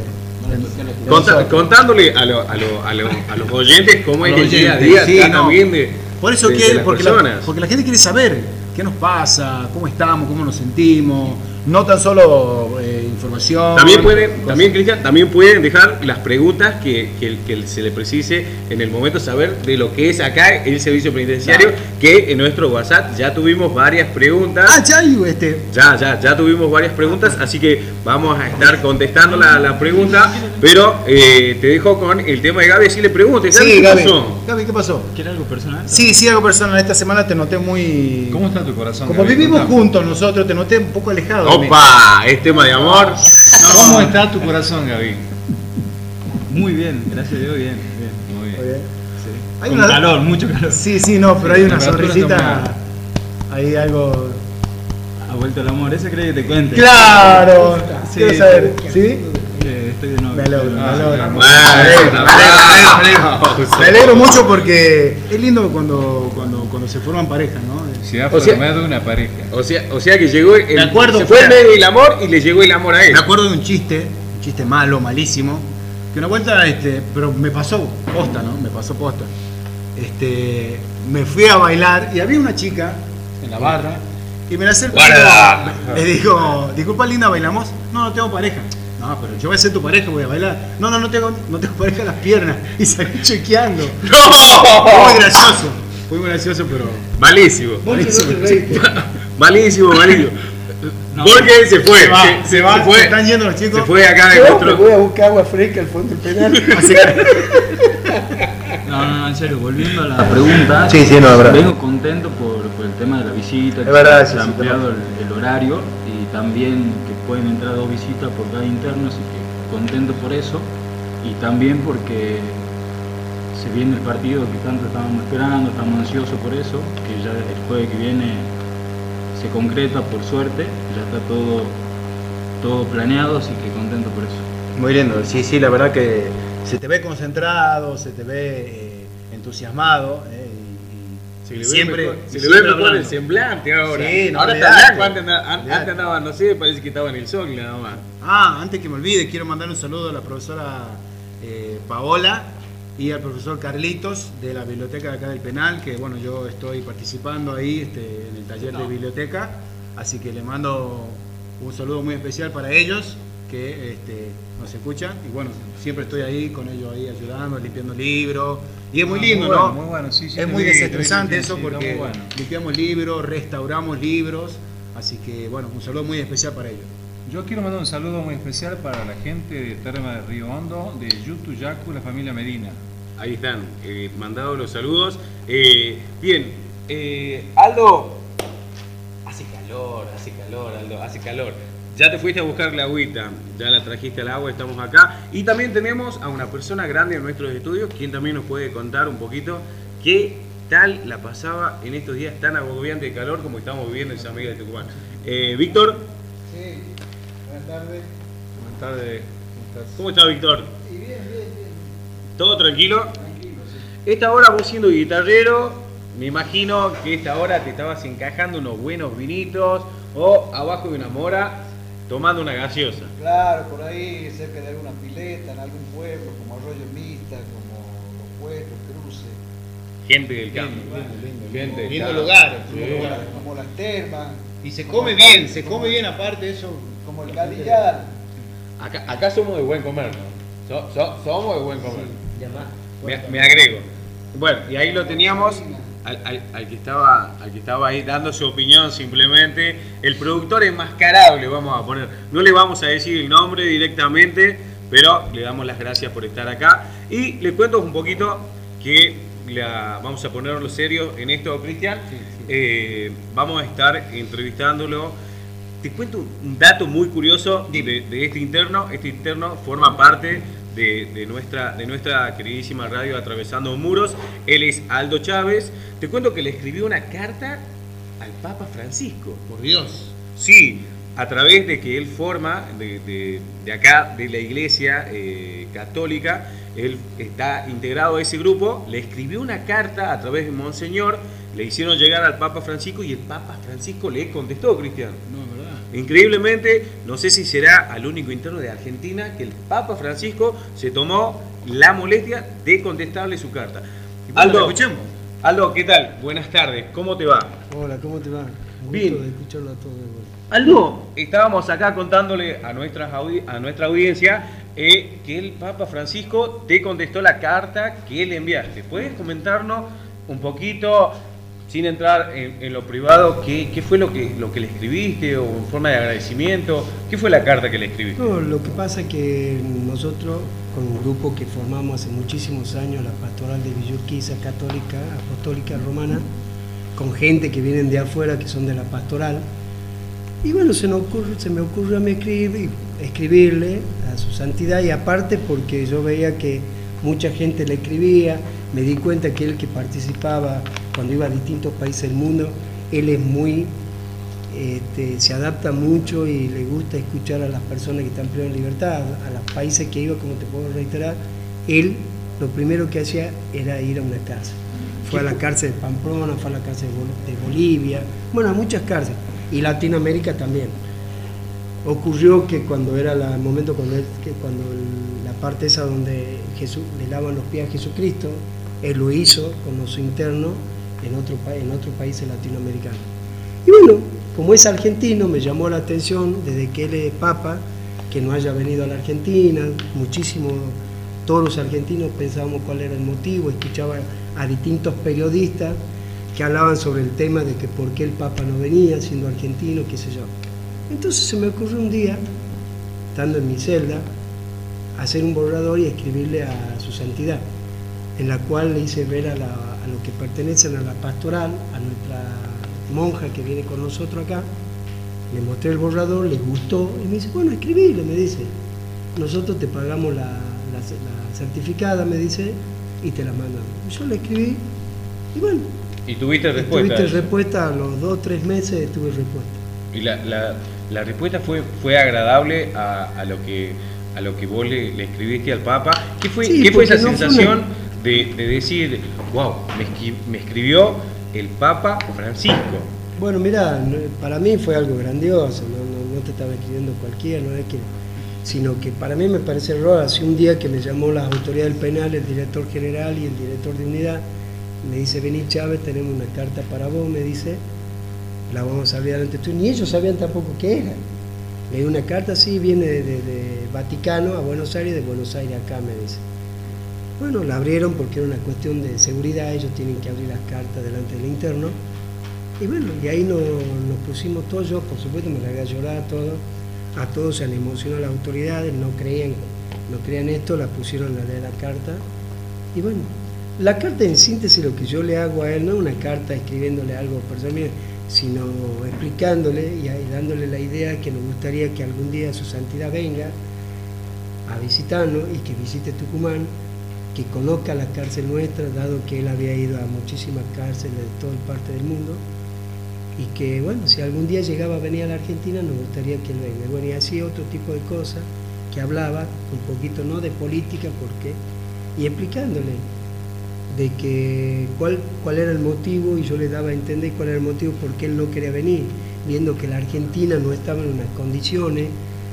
contándole a, los oyentes cómo es el día a día también de, Por eso quiere, porque, la, porque la gente quiere saber qué nos pasa, cómo estamos, cómo nos sentimos, no tan solo eh, información. También pueden, también Cristian, también pueden dejar las preguntas que, que, se le precise en el momento saber de lo que es acá el servicio penitenciario, que en nuestro WhatsApp ya tuvimos varias preguntas. Ah, ya, este. Ya, ya, ya tuvimos varias preguntas, así que vamos a estar contestando la, la pregunta, pero eh, te dejo con el tema de Gaby, si le preguntes, sí, ¿qué pasó? Gaby, ¿qué pasó? ¿Quieres algo personal? Sí, sí, algo personal. Esta semana te noté muy... ¿Cómo está tu corazón? Como vivimos juntos nosotros, te noté un poco alejado. ¡Opa! Es tema de amor. ¿Cómo está tu corazón, Gaby? Muy bien, gracias a Dios, bien, bien, muy bien. Sí. Hay Con calor, mucho calor. Sí, sí, no, pero hay una sonrisita. Hay algo. Ha vuelto el amor, ese cree que te cuente. ¡Claro! Sí, Quiero saber, ¿sí? Estoy de novio. Me alegro, me alegro. Me alegro mucho porque es lindo cuando, cuando, cuando se forman parejas, ¿no? Se ha formado una pareja. O sea, o sea que llegó el, acuerdo, se fue el amor y le llegó el amor a él. Me acuerdo de un chiste, un chiste malo, malísimo, que una vuelta, este, pero me pasó posta, ¿no? Me pasó posta. Este, me fui a bailar y había una chica en la barra y me la acercó. Le dijo, disculpa linda, ¿bailamos? No, no tengo pareja. No, pero yo voy a ser tu pareja, voy a bailar. No, no, no tengo, no tengo pareja en las piernas. (laughs) Y salí chequeando. ¡No! Fue muy gracioso. Fue muy gracioso, pero. Malísimo. (laughs) Malísimo, malísimo. malísimo. Porque se fue. Se, va, se, va, se fue. están yendo los chicos. Se fue acá de nuestro. Voy a buscar agua fresca al fondo del penal. (laughs) No, no, en serio, volviendo a la pregunta. Sí, sí, no, verdad. Vengo contento por, por, el tema de la visita, que verdad, se ha ampliado el, el horario y también que pueden entrar dos visitas por cada interno, así que contento por eso y también porque se viene el partido que tanto estábamos esperando, estamos ansiosos por eso, que ya el jueves que viene se concreta por suerte, ya está todo, todo planeado, así que contento por eso. Muy lindo, sí, sí, la verdad que se te ve concentrado, se te ve eh, entusiasmado. Eh, se le siempre, ve se le ve mejor el semblante ahora. Sí, no, ahora está blanco, antes, antes andaba, no sé, parece que estaba en el sol nada más. Ah, antes que me olvide, quiero mandar un saludo a la profesora eh, Paola y al profesor Carlitos de la biblioteca de acá del penal, que bueno, yo estoy participando ahí este, en el taller de biblioteca, así que le mando un saludo muy especial para ellos que este, nos escuchan y bueno, siempre estoy ahí con ellos ahí ayudando, limpiando libros y es muy ah, lindo, ¿no? Muy bueno, sí, es muy desestresante eso porque limpiamos libros, restauramos libros, así que bueno, un saludo muy especial para ellos. Yo quiero mandar un saludo muy especial para la gente de Terma de Río Hondo, de Yutuyacu, la familia Medina. Ahí están, eh, mandados los saludos. Eh, bien, eh, Aldo, hace calor, hace calor, Aldo, hace calor. Ya te fuiste a buscar la agüita, ya la trajiste al agua, estamos acá. Y también tenemos a una persona grande en nuestros estudios, quien también nos puede contar un poquito qué tal la pasaba en estos días tan agobiantes de calor como estamos viviendo en San Miguel de Tucumán. Eh, Víctor. Sí, buenas tardes. Buenas tardes, ¿cómo estás? ¿Cómo estás, Víctor? Sí, bien, bien, bien. ¿Todo tranquilo? Tranquilo, sí. Esta hora vos siendo guitarrero, me imagino que esta hora te estabas encajando unos buenos vinitos o abajo de una mora tomando una gaseosa. Claro, por ahí, cerca de alguna pileta, en algún pueblo, como Arroyo Mista, como los pueblos, cruces. Gente del campo. Lindo, lindo, lindo, lugar, Como las termas. Y se come bien, se come bien aparte eso. Como el Galillán. Acá, acá somos de buen comer, ¿no? somos de buen comer. Me, me agrego. Bueno, y ahí lo teníamos al, que estaba, al que estaba ahí dando su opinión simplemente, el productor enmascarable, vamos a poner. No le vamos a decir el nombre directamente, pero le damos las gracias por estar acá. Y le cuento un poquito que la, vamos a ponerlo serio en esto, Cristian. Eh, vamos a estar entrevistándolo. Te cuento un dato muy curioso de, de este interno. Este interno forma parte de, nuestra, de nuestra queridísima radio Atravesando Muros. Él es Aldo Chávez. Te cuento que le escribió una carta al Papa Francisco. Por Dios. Sí, a través de que él forma de, acá, de la iglesia eh, católica, él está integrado a ese grupo, le escribió una carta a través de Monseñor, le hicieron llegar al Papa Francisco y el Papa Francisco le contestó, Cristiano. No, ¿verdad? Increíblemente, no sé si será al único interno de Argentina que el Papa Francisco se tomó la molestia de contestarle su carta. Aldo, escuchemos. Aldo, ¿qué tal? Buenas tardes, ¿cómo te va? Hola, ¿cómo te va? Bien. Aldo, estábamos acá contándole a, nuestras a nuestra audiencia eh, que el Papa Francisco te contestó la carta que le enviaste. ¿Puedes comentarnos un poquito, sin entrar en, lo privado, qué, fue lo que, lo que le escribiste o en forma de agradecimiento? ¿Qué fue la carta que le escribiste? No, lo que pasa es que nosotros, con un grupo que formamos hace muchísimos años, la Pastoral de Villurquiza Católica, Apostólica Romana, con gente que vienen de afuera, que son de la pastoral. Y bueno, se me ocurre, se me ocurrió a mí escribir, escribirle a su santidad y aparte porque yo veía que mucha gente le escribía, me di cuenta que él que participaba cuando iba a distintos países del mundo, él es muy, este, se adapta mucho y le gusta escuchar a las personas que están en libertad, a los países que iba, como te puedo reiterar, él lo primero que hacía era ir a una casa fue a la cárcel de Pamplona, fue a la cárcel de Bolivia, bueno, a muchas cárceles, y Latinoamérica también. Ocurrió que cuando era el momento, cuando, cuando la parte esa donde Jesús le lavan los pies a Jesucristo, él lo hizo con los internos en otro, en otro país latinoamericano. Y bueno, como es argentino, me llamó la atención desde que él es papa, que no haya venido a la Argentina, muchísimo, todos los argentinos pensábamos cuál era el motivo, escuchaba a distintos periodistas que hablaban sobre el tema de que por qué el Papa no venía, siendo argentino, qué sé yo. Entonces se me ocurrió un día, estando en mi celda, hacer un borrador y escribirle a su santidad, en la cual le hice ver a, a lo que pertenecen a la pastoral, a nuestra monja que viene con nosotros acá, le mostré el borrador, le gustó, y me dice, bueno, escribile, me dice, nosotros te pagamos la, la certificada, me dice, y te la mandan. Yo le escribí y bueno. ¿Y tuviste respuesta? Tuviste respuesta, a los dos, tres meses tuve respuesta. ¿Y la, la, respuesta fue, fue agradable a, a, lo que, a lo que vos le, escribiste al Papa? ¿Qué fue, ¿qué fue esa sensación de, de, decir, wow, me, me escribió el Papa Francisco? Bueno, mira, para mí fue algo grandioso, no, te estaba escribiendo cualquiera, no es que sino que para mí me parece error. Hace un día que me llamó la autoridad del penal, el director general y el director de unidad, me dice, vení Chávez, tenemos una carta para vos, me dice, la vamos a abrir delante tú. Ni ellos sabían tampoco qué era. Le di una carta, sí, viene de, Vaticano a Buenos Aires, de Buenos Aires acá, me dice. Bueno, la abrieron porque era una cuestión de seguridad, ellos tienen que abrir las cartas delante del interno. Y bueno, y ahí nos, pusimos todos, yo por supuesto me la a llorar todo a todos se le emocionó las autoridades, no creían, no creían esto, la pusieron a leer la carta. Y bueno, la carta en síntesis lo que yo le hago a él no es una carta escribiéndole algo personal, sino explicándole y dándole la idea que nos gustaría que algún día su santidad venga a visitarnos y que visite Tucumán, que conozca la cárcel nuestra, dado que él había ido a muchísimas cárceles de toda parte del mundo y que, bueno, si algún día llegaba a venir a la Argentina, nos gustaría que él venga. Bueno, y así otro tipo de cosas que hablaba, un poquito no de política, porque, y explicándole de que cuál, cuál era el motivo, y yo le daba a entender cuál era el motivo por qué él no quería venir, viendo que la Argentina no estaba en unas condiciones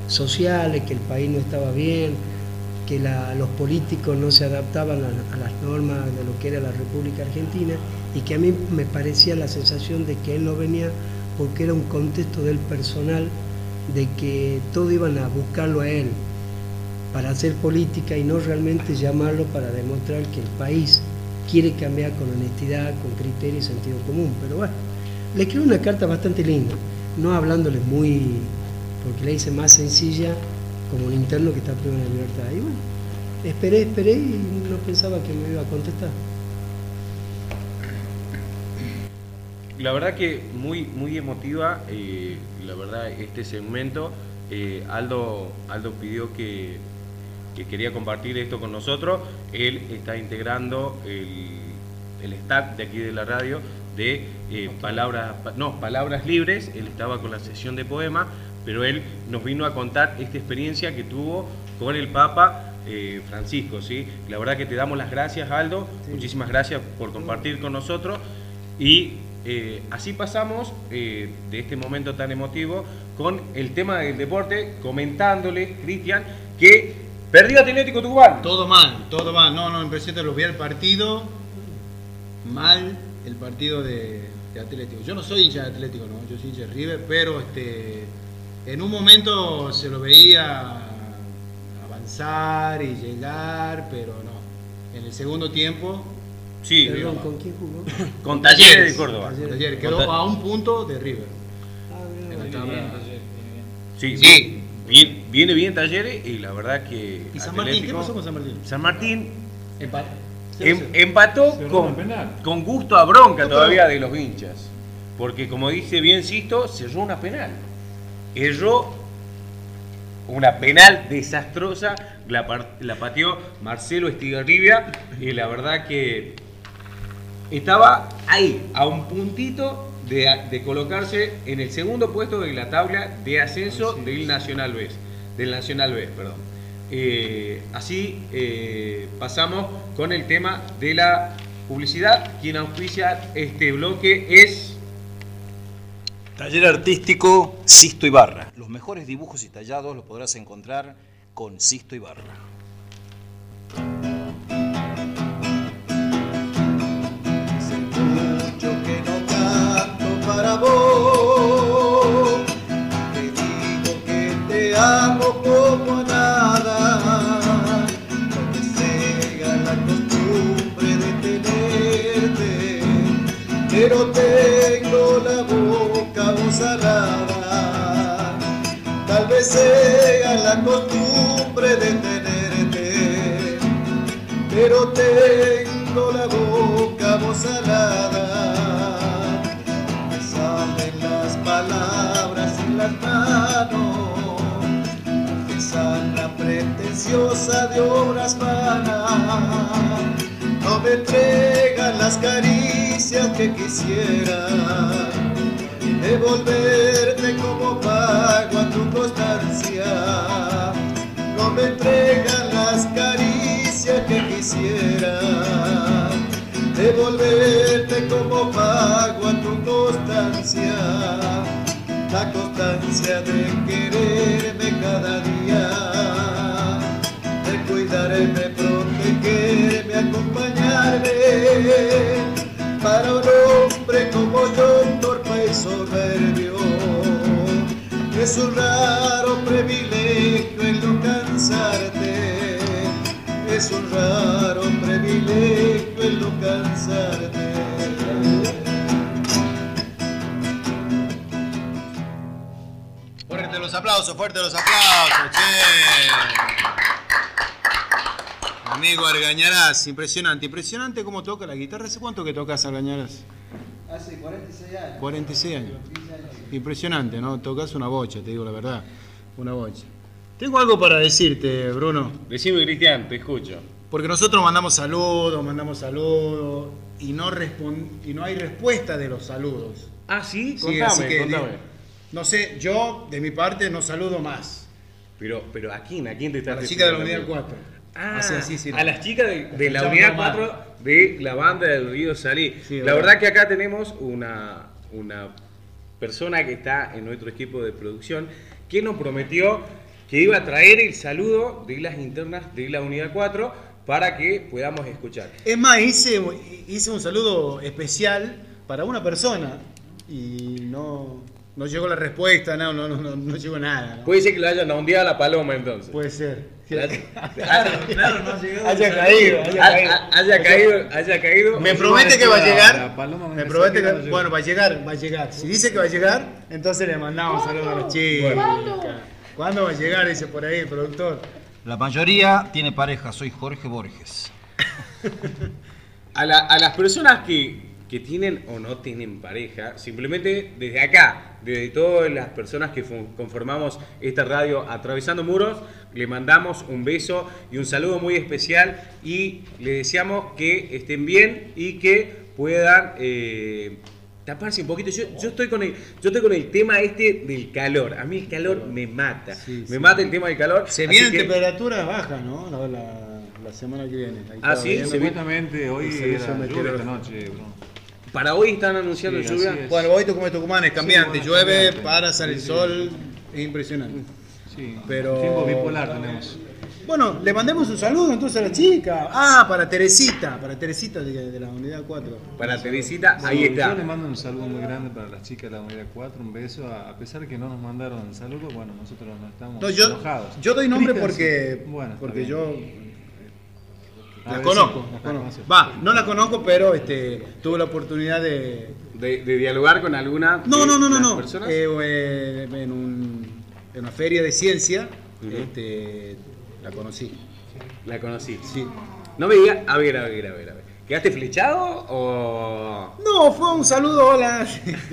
sociales, que el país no estaba bien, que los políticos no se adaptaban a, las normas de lo que era la República Argentina y que a mí me parecía la sensación de que él no venía porque era un contexto del personal de que todo iban a buscarlo a él para hacer política y no realmente llamarlo para demostrar que el país quiere cambiar con honestidad, con criterio y sentido común. Pero bueno, le escribí una carta bastante linda, no hablándole muy, porque la hice más sencilla como un interno que está privado de libertad. Y bueno, esperé, esperé y no pensaba que me iba a contestar. La verdad que muy, muy emotiva, eh, la verdad, este segmento. Eh, Aldo, Aldo pidió que, quería compartir esto con nosotros. Él está integrando el, el staff de aquí de la radio de eh, palabras, no, palabras libres. Él estaba con la sesión de poema pero él nos vino a contar esta experiencia que tuvo con el Papa eh, Francisco. ¿sí? La verdad que te damos las gracias, Aldo. Muchísimas gracias por compartir con nosotros. Y eh, así pasamos eh, de este momento tan emotivo con el tema del deporte, comentándole, Cristian, que perdió Atlético Tucumán. Todo mal, todo mal. No, no, empecé a lo vi el partido. Mal el partido de, Atlético. Yo no soy hincha de Atlético, no, yo soy hincha de River, pero este, en un momento se lo veía avanzar y llegar, pero no. En el segundo tiempo. Sí, ¿con quién jugó? (laughs) Con Talleres de Córdoba. Talleres, quedó a un punto de River. Ah, Sí, sí. Viene, viene bien Talleres y la verdad que. ¿Y San Martín? ¿Qué pasó con San Martín? San Martín em, empató con, con, gusto a bronca todavía de los hinchas. Porque como dice bien Sisto, cerró una penal. Erró una penal desastrosa, la, la pateó Marcelo Estigarribia y la verdad que estaba ahí, a un puntito de, colocarse en el segundo puesto de la tabla de ascenso del Nacional B. Del Nacional B, perdón. Eh, así eh, pasamos con el tema de la publicidad. Quien auspicia este bloque es... Taller artístico Sisto Ibarra. Los mejores dibujos y tallados los podrás encontrar con Sisto Ibarra. para vos. Te digo que te amo como a nada, no me cega la costumbre de tenerte, pero tengo sea la costumbre de tenerte, pero tengo la boca salada palabras en las manos, la pretenciosa de obras vanas, no me entregan las caricias que quisiera, devolverte como pago a tu constancia, no me entregan las caricias que quisiera. Devolverte como pago a tu constancia, la constancia de quererme cada día, de cuidarme, protegerme, acompañarme, para un hombre como yo, es un raro privilegio el no cansarte es un raro privilegio el no cansarte. Fuerte los aplausos, fuerte los aplausos, che. Amigo Argañarás, impresionante, impresionante cómo toca la guitarra. ¿Hace cuánto que tocas Argañarás? Hace 46 años. 46 años. Impresionante, ¿no? Tocas una bocha, te digo la verdad. Una bocha. Tengo algo para decirte, Bruno. Decime, Cristian, te escucho. Porque nosotros mandamos saludos, mandamos saludos y no, y no hay respuesta de los saludos. Ah, sí, contame, contame. No sé, yo de mi parte no saludo más. Pero, pero ¿a quién? ¿A quién te estás A la chica de la unidad 4. Ah, así, sí, a las chicas de, la unidad 4 de la banda del Río Salí. la verdad que acá tenemos una, una persona que está en nuestro equipo de producción que nos prometió que iba a traer el saludo de las internas de la unidad 4 para que podamos escuchar. Es más, hice, hice un saludo especial para una persona y no, no llegó la respuesta, no, no, no, no llegó nada. Puede ser que lo hayan ondeado a la paloma entonces. Puede ser. Claro, claro, no llegó. Haya caído, haya caído. Haya caído, haya caído. Me promete que va a llegar. Me promete que, bueno, va a llegar, va a llegar. Si dice que va a llegar, entonces le mandamos saludos a los chicos. ¿Cuándo va a llegar? Dice por ahí el productor. La mayoría tiene pareja, soy Jorge Borges. (laughs) a, las personas que, tienen o no tienen pareja, simplemente desde acá, desde todas las personas que conformamos esta radio Atravesando Muros, le mandamos un beso y un saludo muy especial y le deseamos que estén bien y que puedan... Eh, taparse un poquito. Yo, yo, estoy con el, yo estoy con el tema este del calor. A mí el calor me mata. me mata el tema del calor. Se viene temperatura baja, ¿no? La, semana que viene. ah, sí, seguramente hoy era lluvia esta noche, Para hoy están anunciando lluvia. Bueno, hoy como Tucumán es cambiante. Llueve, para, sale el sol. Es impresionante. Sí, pero... tiempo bipolar tenemos. bueno, le mandemos un saludo entonces a la chica. Ah, para Teresita, para Teresita de, la unidad 4. Para Teresita, ahí está. Yo le mando un saludo muy grande para las chicas de la unidad 4, un beso. A pesar de que no nos mandaron saludos, bueno, nosotros no estamos yo, enojados. Yo doy nombre (laughs) porque, bueno, porque yo la conozco, Va, no la conozco, pero este, tuve la oportunidad de... de, dialogar con alguna no, no, no, no, no. personas. Eh, eh, en, un, en, una feria de ciencia este, la conocí. La conocí. Sí. No me diga, a ver, a ver, a ver, a ver. ¿Quedaste flechado o.? No, fue un saludo, hola.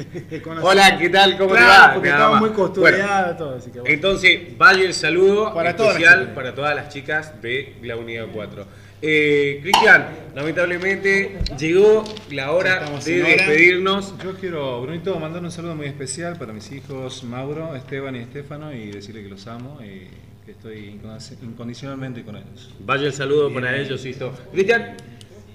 (laughs) hola, ¿qué tal? ¿Cómo te va? Porque estaba muy costureado todo. Así que bueno. Entonces, vaya el saludo para especial para todas las chicas de la unidad 4. Eh, Cristian, lamentablemente llegó la hora de despedirnos. Yo quiero, Brunito, mandar un saludo muy especial para mis hijos Mauro, Esteban y Estefano y decirle que los amo y que estoy incondicionalmente con ellos. Vaya el saludo para ellos, listo. Cristian.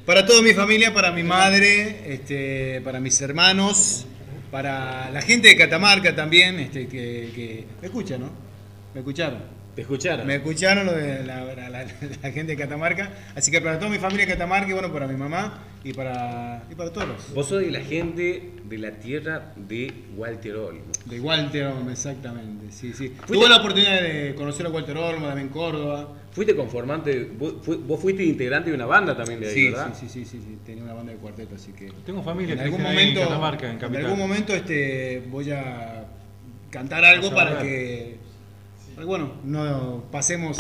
Para toda mi familia, para mi madre, este, para mis hermanos, para la gente de Catamarca también, este, que, que me escucha, ¿no? Me escucharon. ¿Te escucharon? Me escucharon lo de la, gente de Catamarca. Así que para toda mi familia de Catamarca, y bueno, para mi mamá y para, y para todos. Vos sos de la gente de la tierra de Walter Olmo. De Walter Olmo, exactamente. Sí, sí. Tuve la oportunidad de conocer a Walter Olmo, también en Córdoba. Fuiste conformante, vos, fuiste integrante de una banda también de ahí, sí, ¿verdad? Sí, sí, sí, sí, tenía una banda de cuarteto, así que... Tengo familia en algún momento, en Catamarca, en Capital. En algún momento este, voy a cantar algo para que bueno, no pasemos,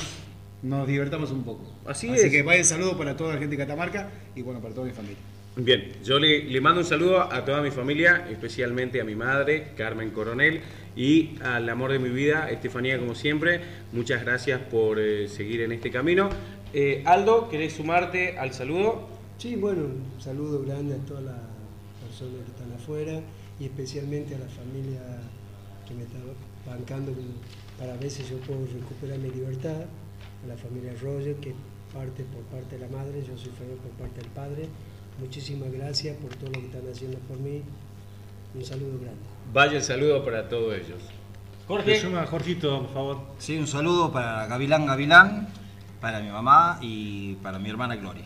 nos divertamos un poco. Así, Así que vaya el saludo para toda la gente de Catamarca y bueno, para toda mi familia. Bien, yo le, mando un saludo a toda mi familia, especialmente a mi madre, Carmen Coronel, y al amor de mi vida, Estefanía, como siempre. Muchas gracias por eh, seguir en este camino. Eh, Aldo, ¿querés sumarte al saludo? Sí, bueno, un saludo grande a todas las personas que están afuera y especialmente a la familia que me está bancando para ver si yo puedo recuperar mi libertad, a la familia Roger, que parte por parte de la madre, yo soy Fernando por parte del padre. Muchísimas gracias por todo lo que están haciendo por mí. Un saludo grande. Vaya el saludo para todos ellos. Jorge. Suma, Jorgito, por favor. Sí, un saludo para Gavilán Gavilán, para mi mamá y para mi hermana Gloria.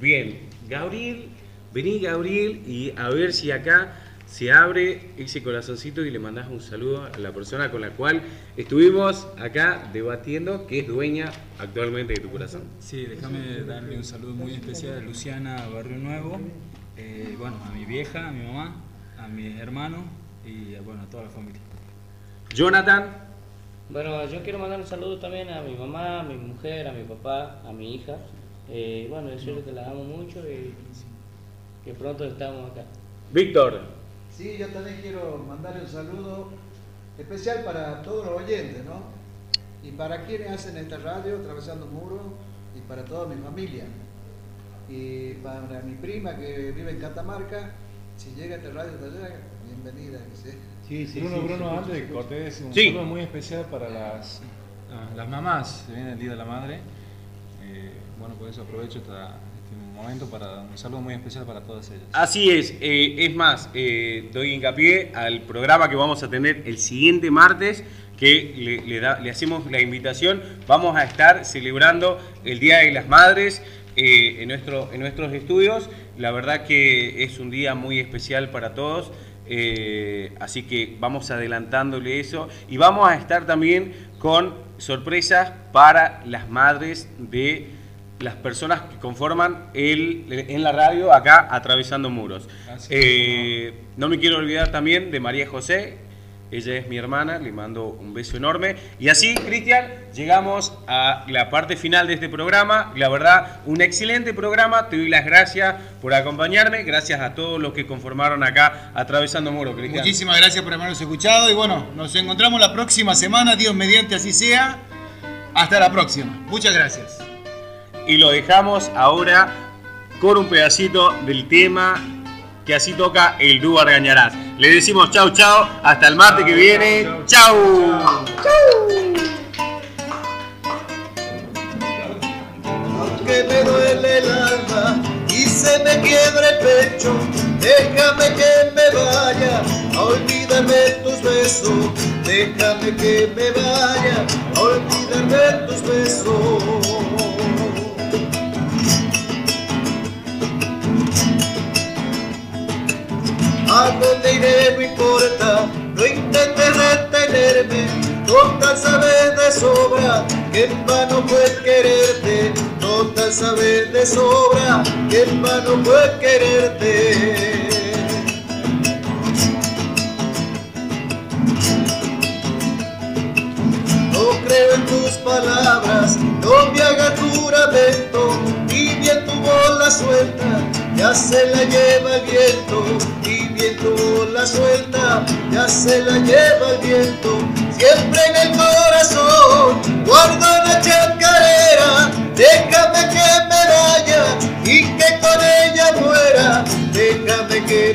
Bien, Gabriel, vení Gabriel y a ver si acá se abre ese corazoncito y le mandas un saludo a la persona con la cual estuvimos acá debatiendo, que es dueña actualmente de tu corazón. Sí, déjame darle un saludo muy especial a Luciana Barrio Nuevo, eh, bueno, a mi vieja, a mi mamá, a mis hermanos y bueno, a toda la familia. Jonathan. Bueno, yo quiero mandar un saludo también a mi mamá, a mi mujer, a mi papá, a mi hija. Eh, bueno, decirle que la amo mucho y que pronto estamos acá. Víctor. Sí, yo también quiero mandar un saludo especial para todos los oyentes, ¿no? Y para quienes hacen esta radio, Atravesando Muros, y para toda mi familia. Y para mi prima que vive en Catamarca, si llega a esta radio de allá, bienvenida. Sí, sí, Bruno, Bruno, antes de Cortés, un saludo muy especial para las, las mamás, se viene el Día de la Madre. Eh, bueno, por eso aprovecho esta, momento para un saludo muy especial para todas ellas. Así es, eh, es más, eh, doy hincapié al programa que vamos a tener el siguiente martes, que le, hacemos la invitación, vamos a estar celebrando el Día de las Madres eh, en, nuestro, en nuestros estudios, la verdad que es un día muy especial para todos. así que vamos adelantándole eso y vamos a estar también con sorpresas para las madres de las personas que conforman el, en la radio acá atravesando muros. Eh, no me quiero olvidar también de María José, ella es mi hermana, le mando un beso enorme. Y así, Cristian, llegamos a la parte final de este programa. La verdad, un excelente programa. Te doy las gracias por acompañarme. Gracias a todos los que conformaron acá Atravesando Muros, Cristian. Muchísimas gracias por habernos escuchado. Y bueno, nos encontramos la próxima semana. Dios mediante así sea. Hasta la próxima. Muchas gracias y lo dejamos ahora con un pedacito del tema que así toca el dúo Argañarás. Le decimos chau chau, hasta el martes que viene. Chau. Aunque me duele el alma y se me quiebra el pecho, déjame que me vaya a olvidarme tus besos. Déjame que me vaya a olvidarme tus besos. A dónde iré no importa, no intentes retenerme, total sabes de sobra que en vano fue quererte, total sabes de sobra que en vano fue quererte. No creo en tus palabras, no me hagas juramento, ni bien tu bola suelta, ya se la lleva el viento viento la suelta, ya se la lleva el viento. Siempre en el corazón guardo la chacarera, déjame que me vaya y que con ella muera, déjame que